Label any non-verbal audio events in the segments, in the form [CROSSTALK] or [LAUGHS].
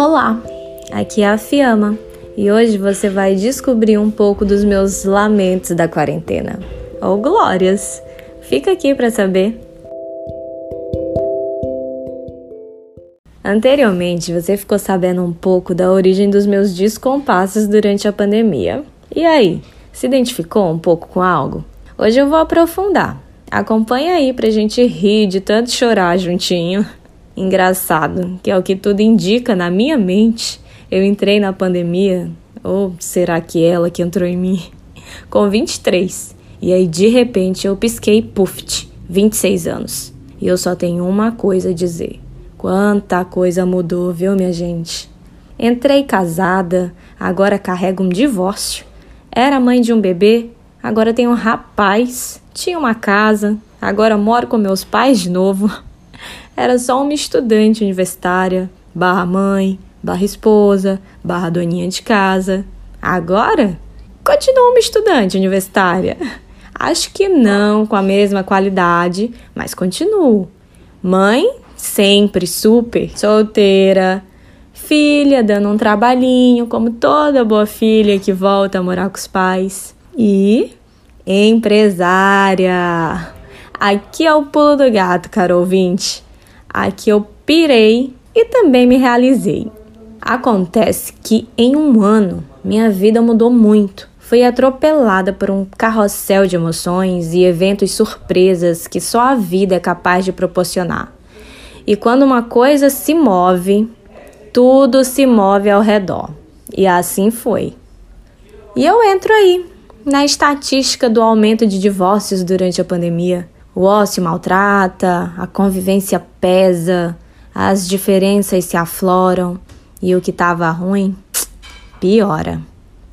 Olá, aqui é a Fiamma e hoje você vai descobrir um pouco dos meus lamentos da quarentena. Ou glórias! Fica aqui para saber. Anteriormente, você ficou sabendo um pouco da origem dos meus descompassos durante a pandemia. E aí, se identificou um pouco com algo? Hoje eu vou aprofundar. Acompanha aí pra gente rir de tanto chorar juntinho. Engraçado, que é o que tudo indica na minha mente. Eu entrei na pandemia, ou será que ela que entrou em mim? [LAUGHS] Com 23. E aí de repente eu pisquei puft, 26 anos. E eu só tenho uma coisa a dizer. Quanta coisa mudou, viu, minha gente? Entrei casada, agora carrego um divórcio. Era mãe de um bebê, agora tenho um rapaz. Tinha uma casa, agora moro com meus pais de novo. [LAUGHS] Era só uma estudante universitária, barra mãe, barra esposa, barra doninha de casa. Agora, continuo uma estudante universitária. Acho que não com a mesma qualidade, mas continuo. Mãe sempre super solteira, filha dando um trabalhinho, como toda boa filha que volta a morar com os pais, e empresária. Aqui é o pulo do gato, caro ouvinte. Aqui eu pirei e também me realizei. Acontece que em um ano minha vida mudou muito. Fui atropelada por um carrossel de emoções e eventos surpresas que só a vida é capaz de proporcionar. E quando uma coisa se move, tudo se move ao redor. E assim foi. E eu entro aí, na estatística do aumento de divórcios durante a pandemia. O ócio maltrata, a convivência pesa, as diferenças se afloram e o que estava ruim [TSK] piora.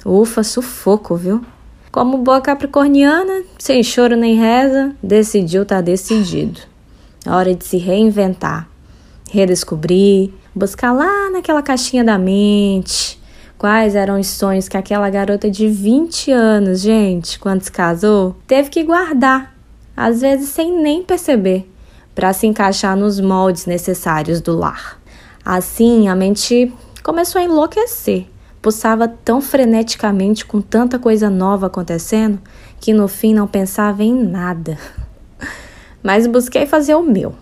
Ufa, sufoco, viu? Como boa capricorniana, sem choro nem reza, decidiu tá decidido. Hora de se reinventar, redescobrir, buscar lá naquela caixinha da mente. Quais eram os sonhos que aquela garota de 20 anos, gente, quando se casou, teve que guardar, às vezes sem nem perceber, para se encaixar nos moldes necessários do lar. Assim, a mente começou a enlouquecer. Pulsava tão freneticamente com tanta coisa nova acontecendo que no fim não pensava em nada [LAUGHS] mas busquei fazer o meu,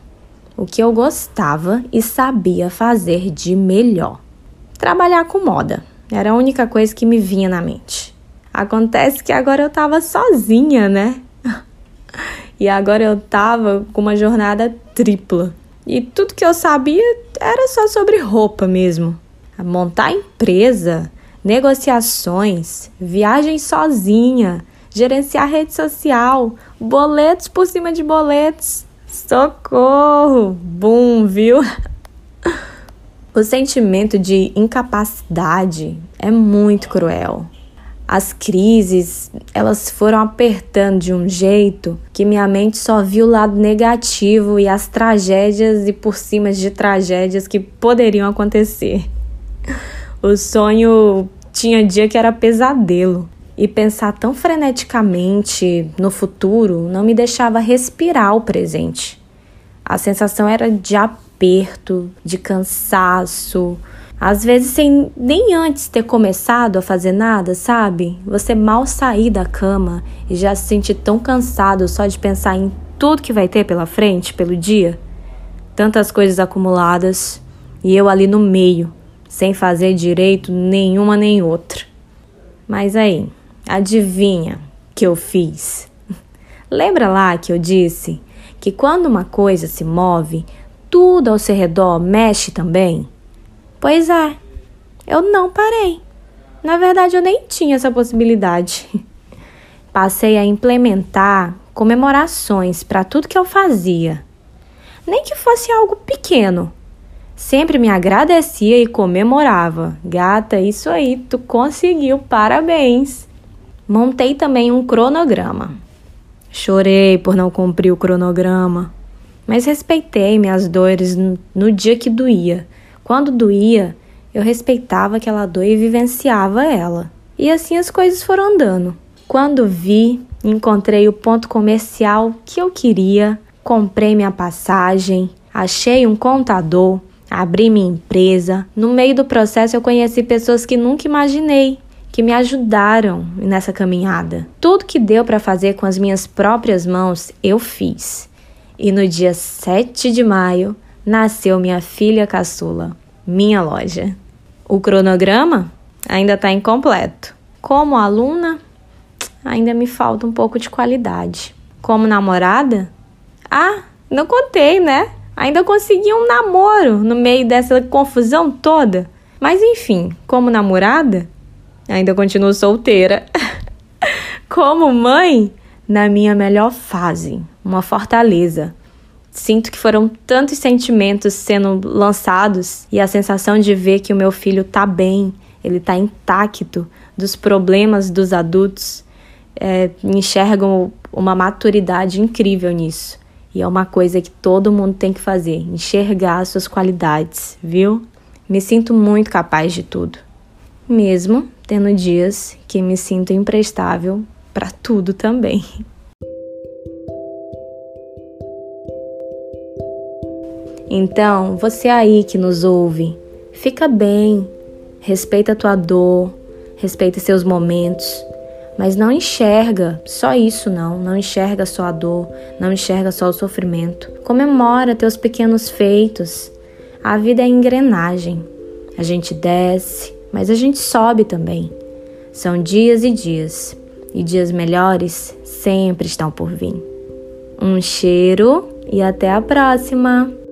o que eu gostava e sabia fazer de melhor. Trabalhar com moda era a única coisa que me vinha na mente. Acontece que agora eu estava sozinha, né? E agora eu estava com uma jornada tripla. E tudo que eu sabia era só sobre roupa mesmo. Montar empresa, negociações, viagem sozinha, gerenciar rede social, boletos por cima de boletos. Socorro! Bum, viu? [LAUGHS] O sentimento de incapacidade é muito cruel. As crises, elas foram apertando de um jeito que minha mente só viu o lado negativo e as tragédias e por cima de tragédias que poderiam acontecer. O sonho tinha dia que era pesadelo e pensar tão freneticamente no futuro não me deixava respirar o presente. A sensação era de aperto, de cansaço, às vezes sem nem antes ter começado a fazer nada, sabe? Você mal sair da cama e já se sentir tão cansado só de pensar em tudo que vai ter pela frente, pelo dia. Tantas coisas acumuladas e eu ali no meio, sem fazer direito nenhuma nem outra. Mas aí, Adivinha que eu fiz? [LAUGHS] Lembra lá que eu disse que quando uma coisa se move, tudo ao seu redor mexe também? Pois é, eu não parei. Na verdade, eu nem tinha essa possibilidade. [LAUGHS] Passei a implementar comemorações para tudo que eu fazia. Nem que fosse algo pequeno. Sempre me agradecia e comemorava. Gata, isso aí, tu conseguiu, parabéns! Montei também um cronograma. Chorei por não cumprir o cronograma, mas respeitei minhas dores no dia que doía. Quando doía, eu respeitava aquela dor e vivenciava ela. E assim as coisas foram andando. Quando vi, encontrei o ponto comercial que eu queria, comprei minha passagem, achei um contador, abri minha empresa. No meio do processo, eu conheci pessoas que nunca imaginei que me ajudaram nessa caminhada. Tudo que deu para fazer com as minhas próprias mãos, eu fiz. E no dia 7 de maio, nasceu minha filha caçula, minha loja. O cronograma ainda está incompleto. Como aluna, ainda me falta um pouco de qualidade. Como namorada? Ah, não contei, né? Ainda consegui um namoro no meio dessa confusão toda. Mas enfim, como namorada, ainda continuo solteira. [LAUGHS] Como mãe, na minha melhor fase, uma fortaleza. Sinto que foram tantos sentimentos sendo lançados e a sensação de ver que o meu filho tá bem, ele tá intacto dos problemas dos adultos, é, enxergam uma maturidade incrível nisso. E é uma coisa que todo mundo tem que fazer, enxergar suas qualidades, viu? Me sinto muito capaz de tudo mesmo tendo dias que me sinto imprestável para tudo também. [LAUGHS] Então, você aí que nos ouve, fica bem, respeita a tua dor, respeita seus momentos, mas não enxerga só isso não, não enxerga só a dor, não enxerga só o sofrimento. Comemora teus pequenos feitos. A vida é engrenagem. A gente desce, mas a gente sobe também. São dias e dias, e dias melhores sempre estão por vir. Um cheiro e até a próxima!